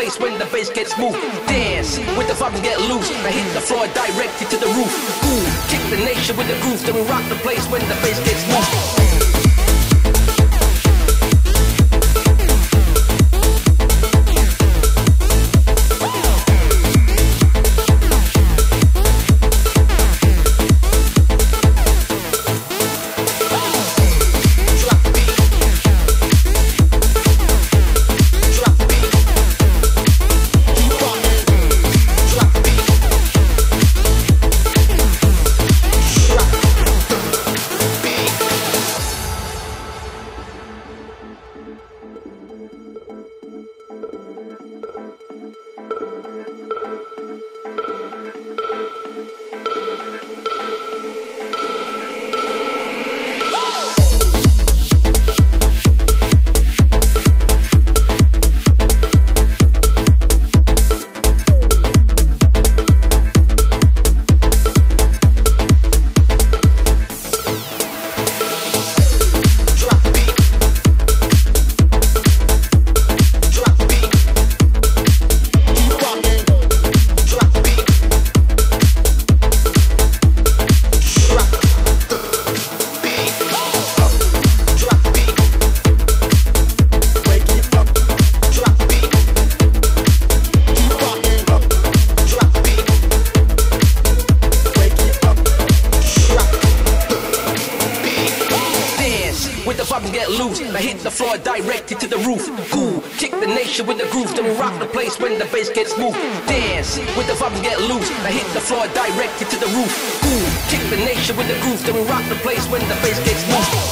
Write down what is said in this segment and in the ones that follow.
place when the bass gets moved. Dance when the fuckers get loose. I hit the floor directly to the roof. Ooh, kick the nation with the groove. Then we rock the place when the bass gets moved. I'm a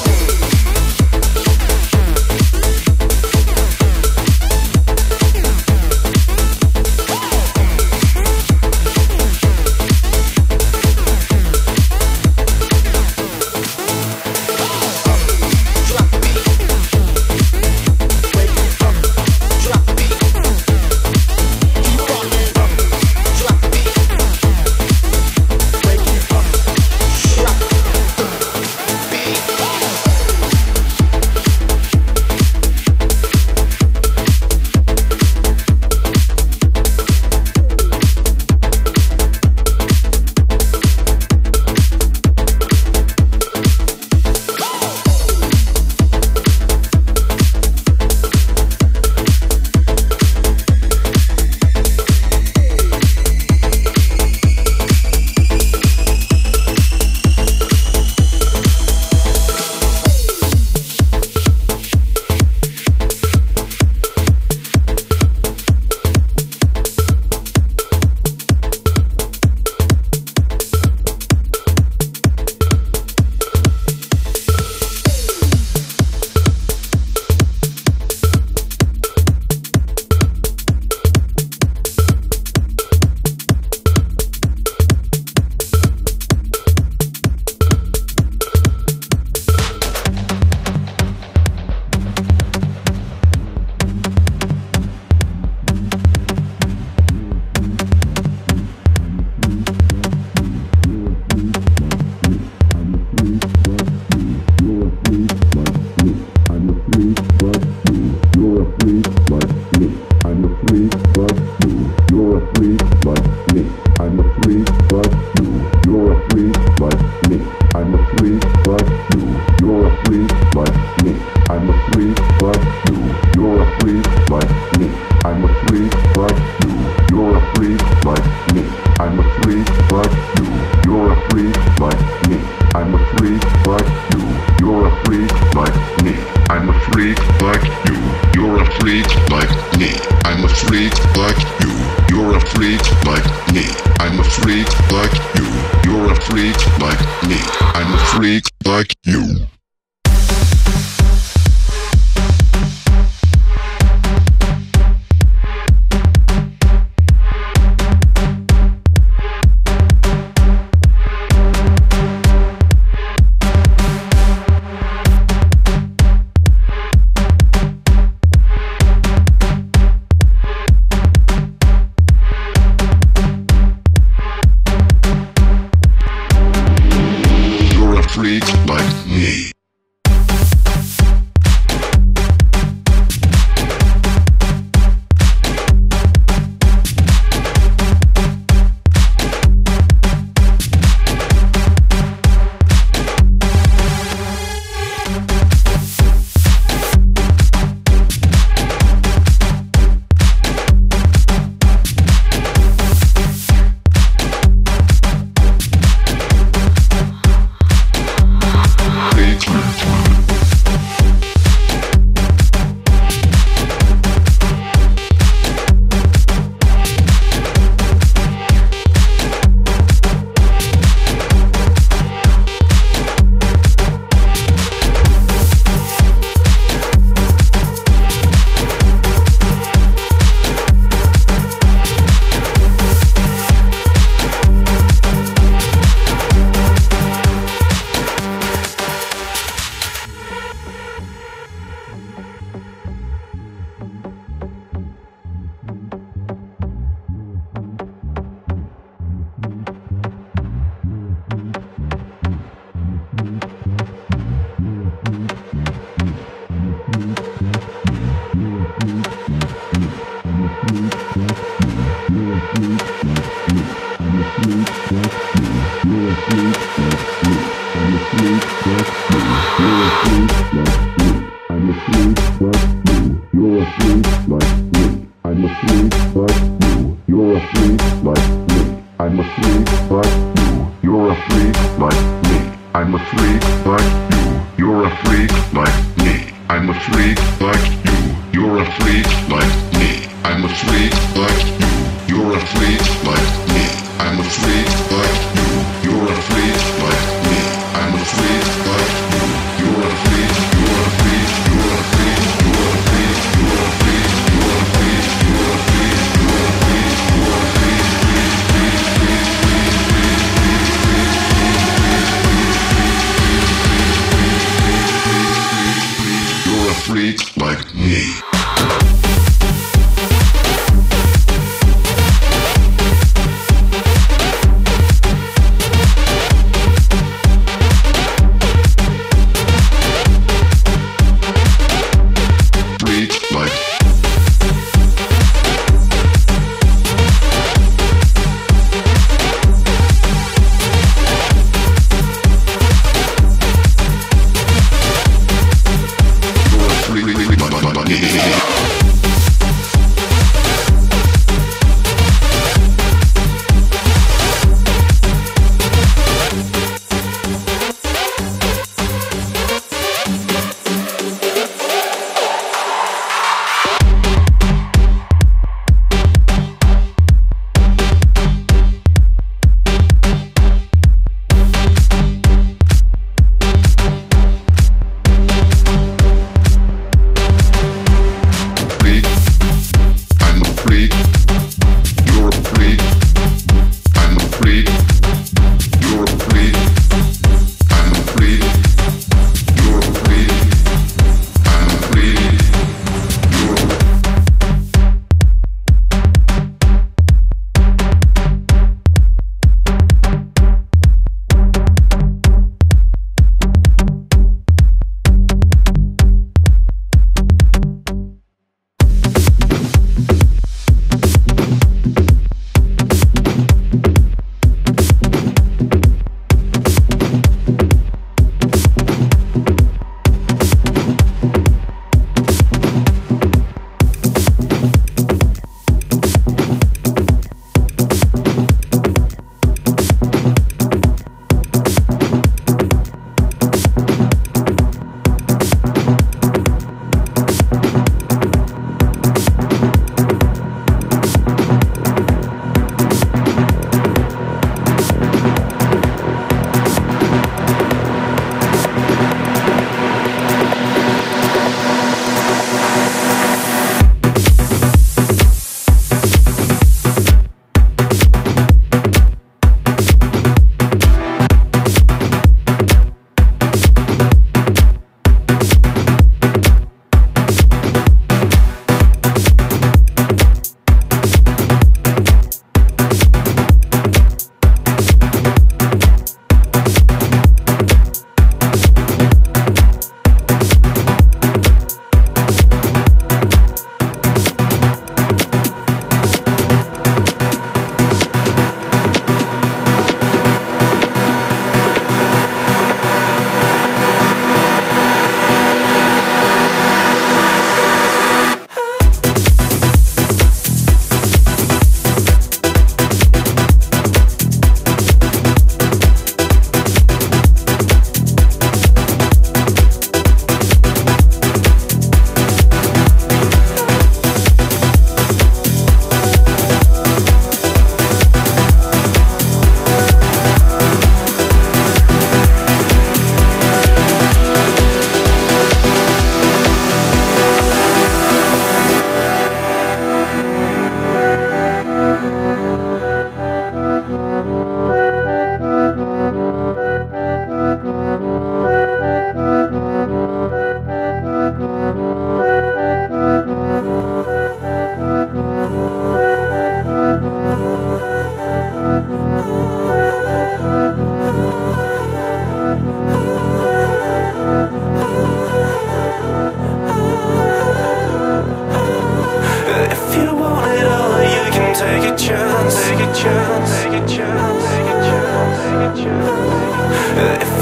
If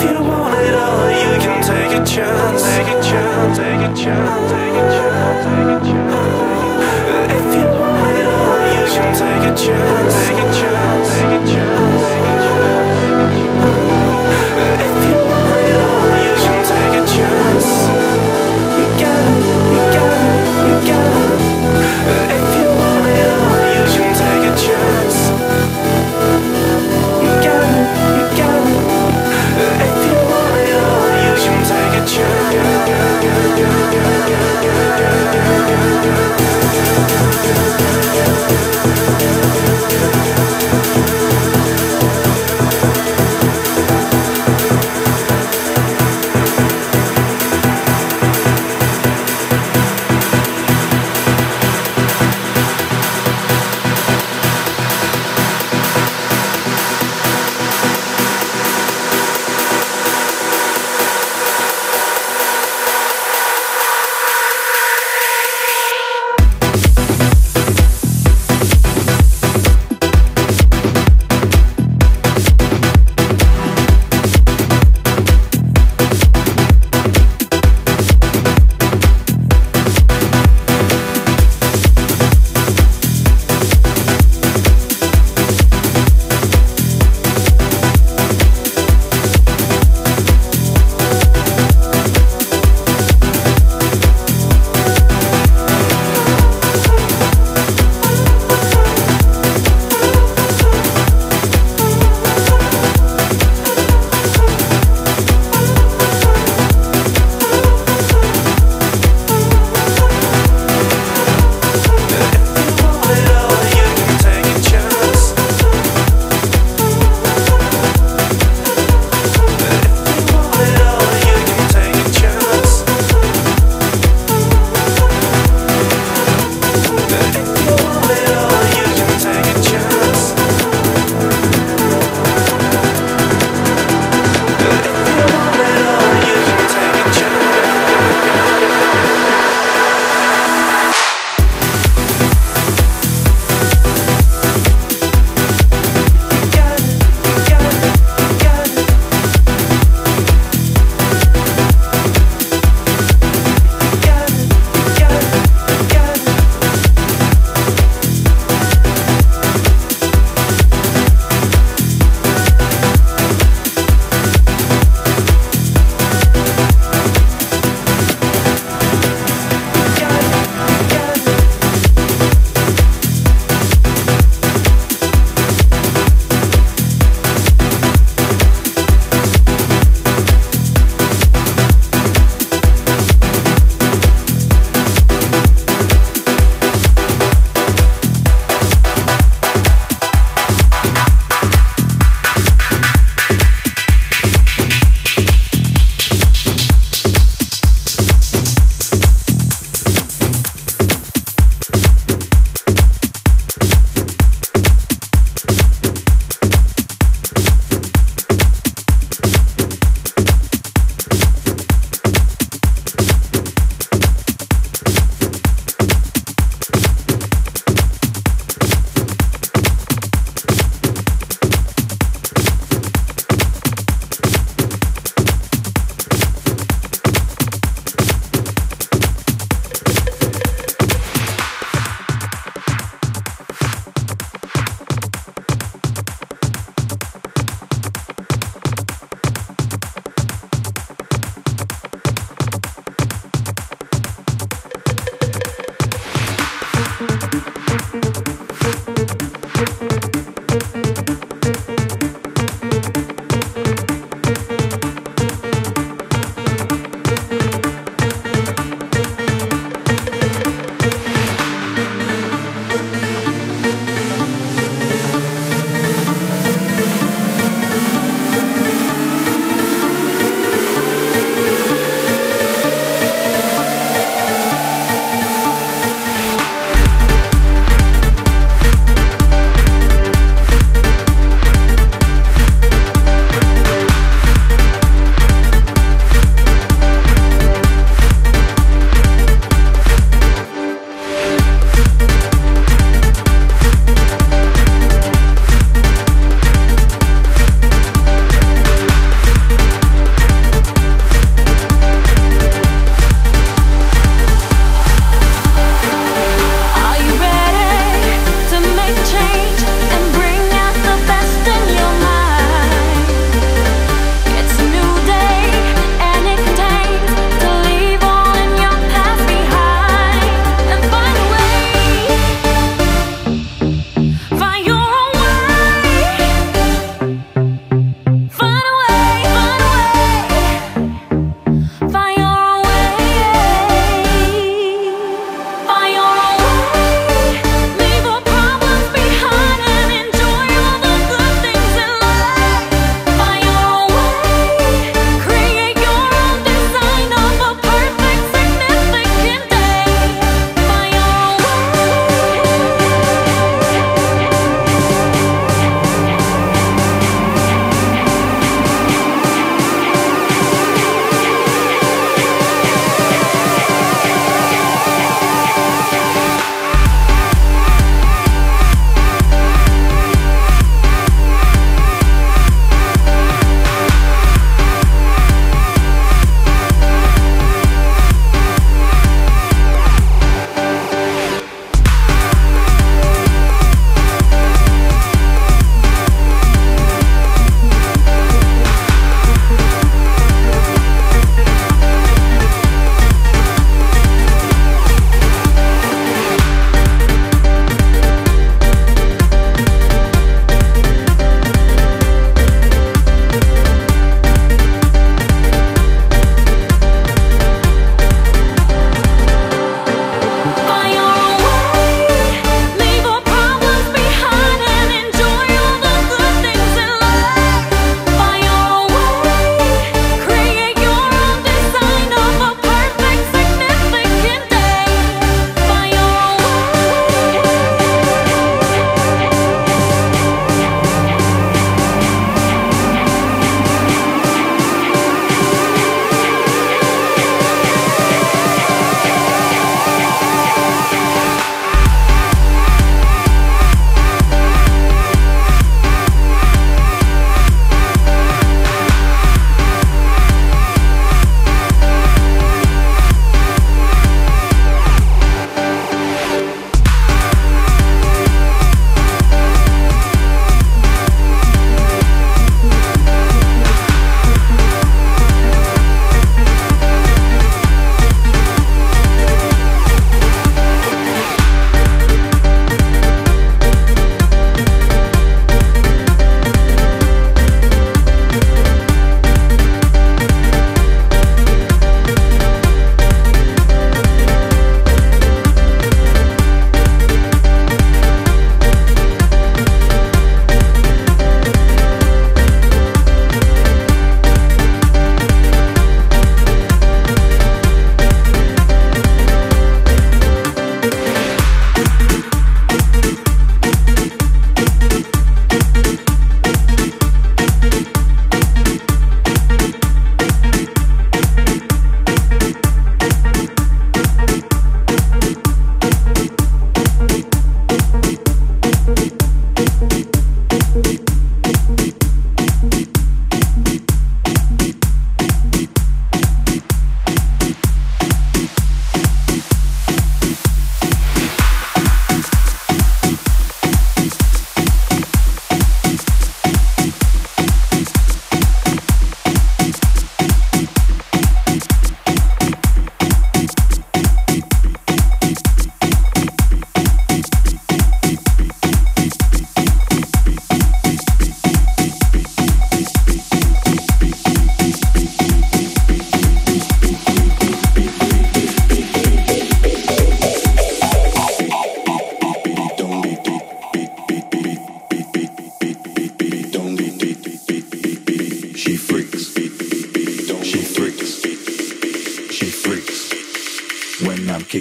you want it all, you can take a chance. Take a chance. Take a chance. Take a chance. If you want it all, you can take a chance. Take a chance. Take a chance. Chance.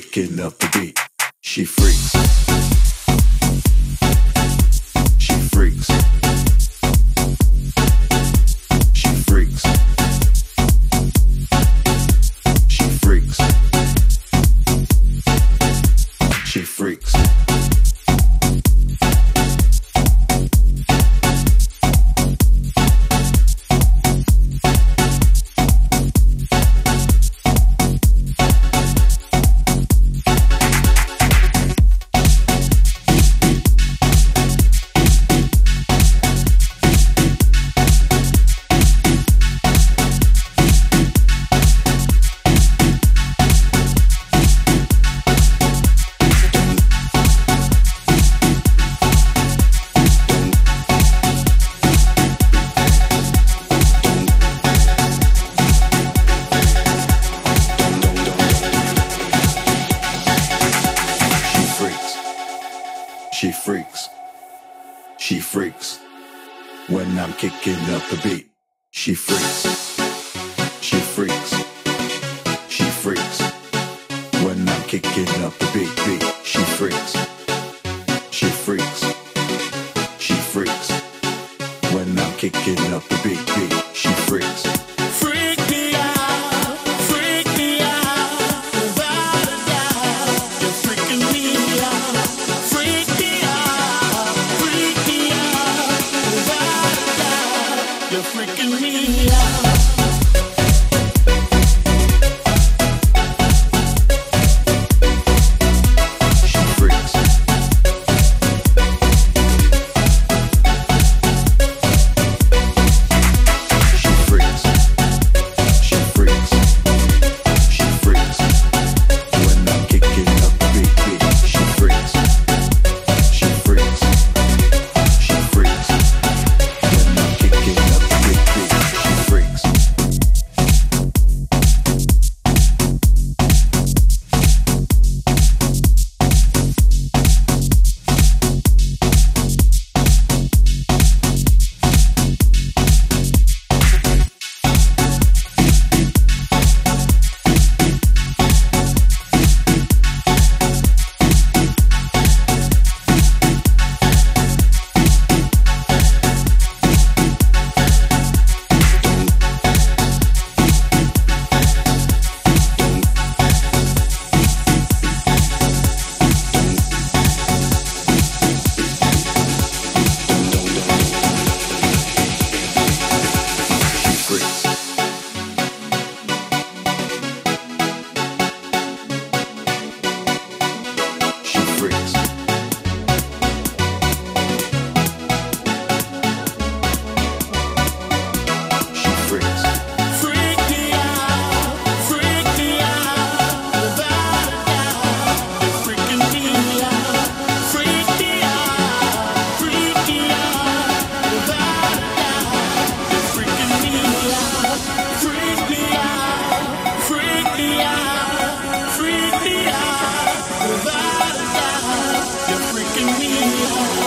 Kicking up the beat. She freaks. Thank you.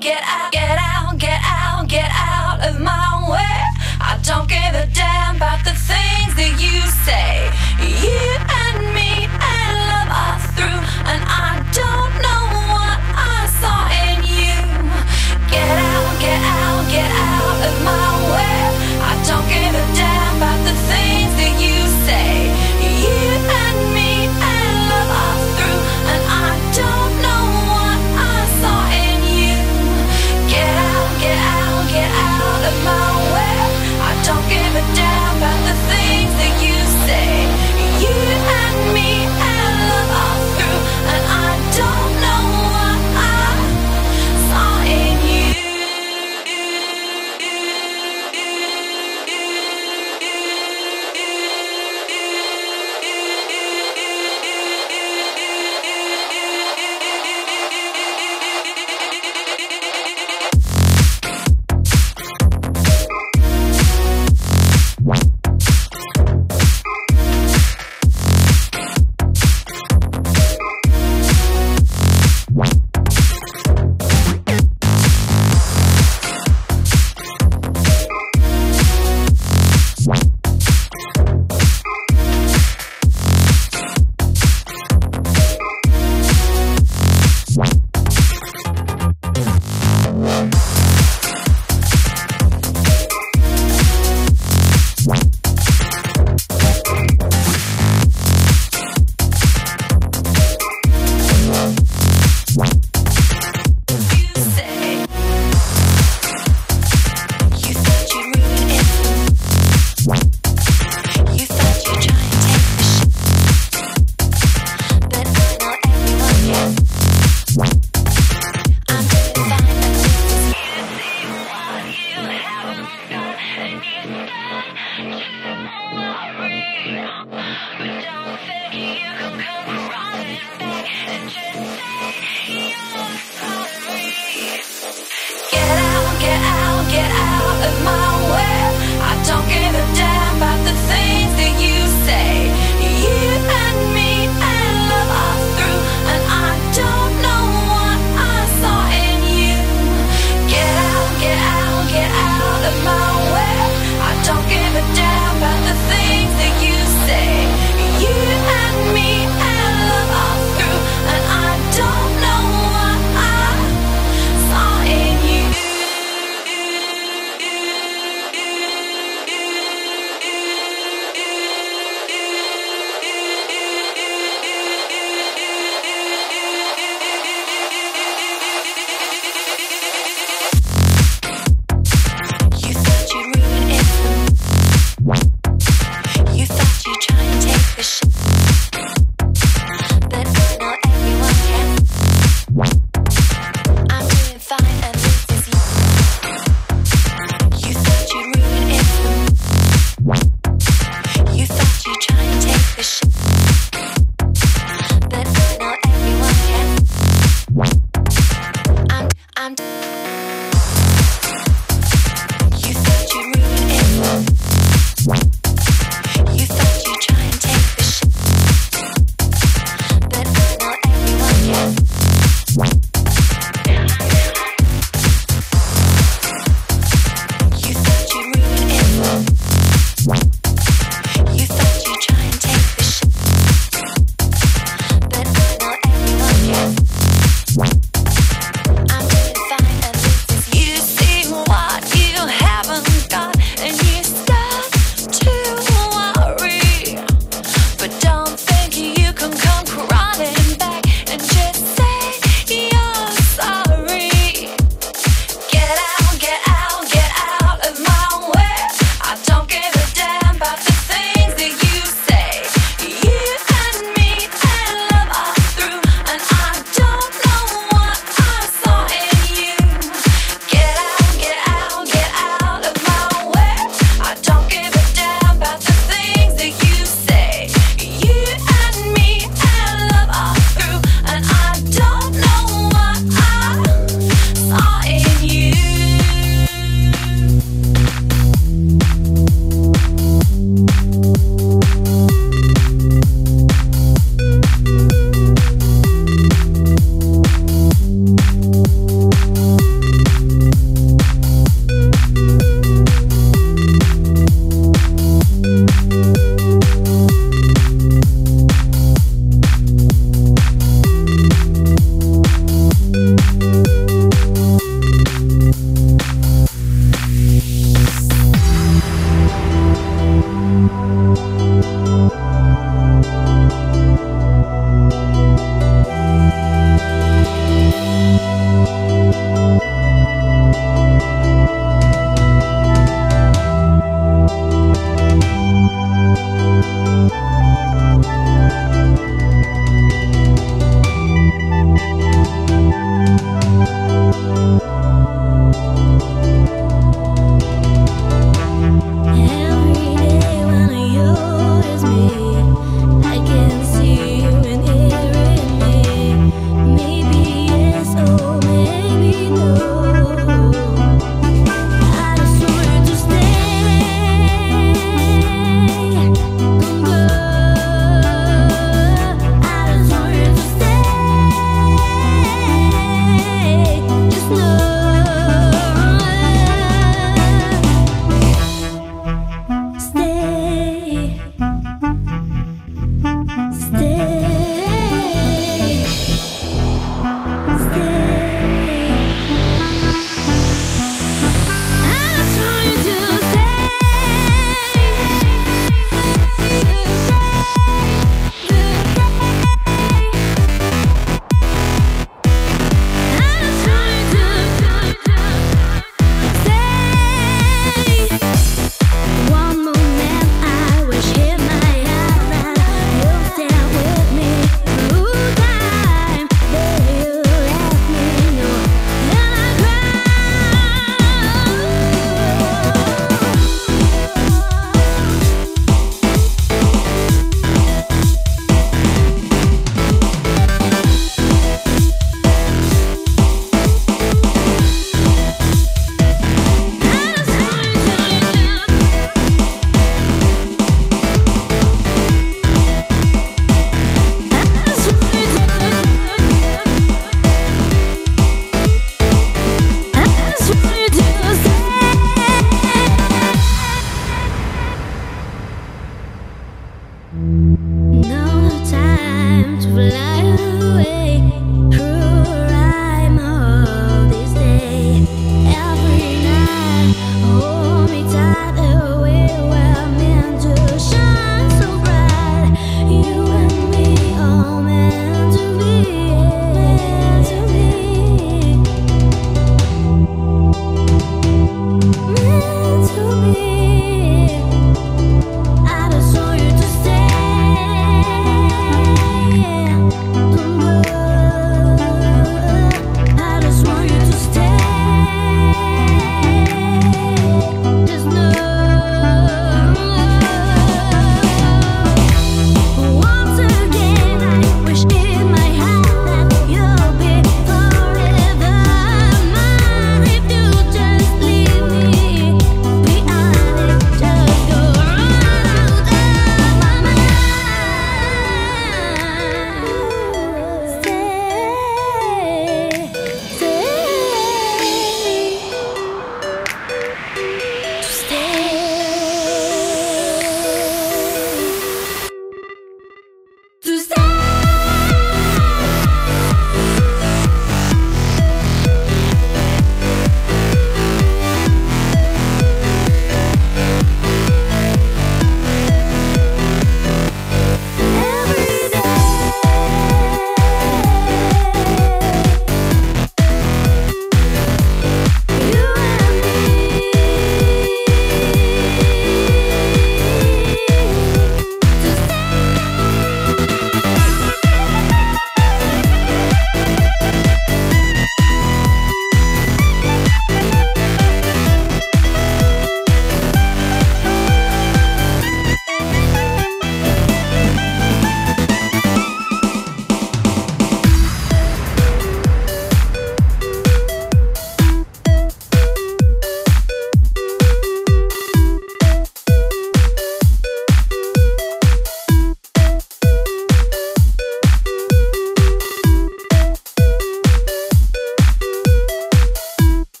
Get out, get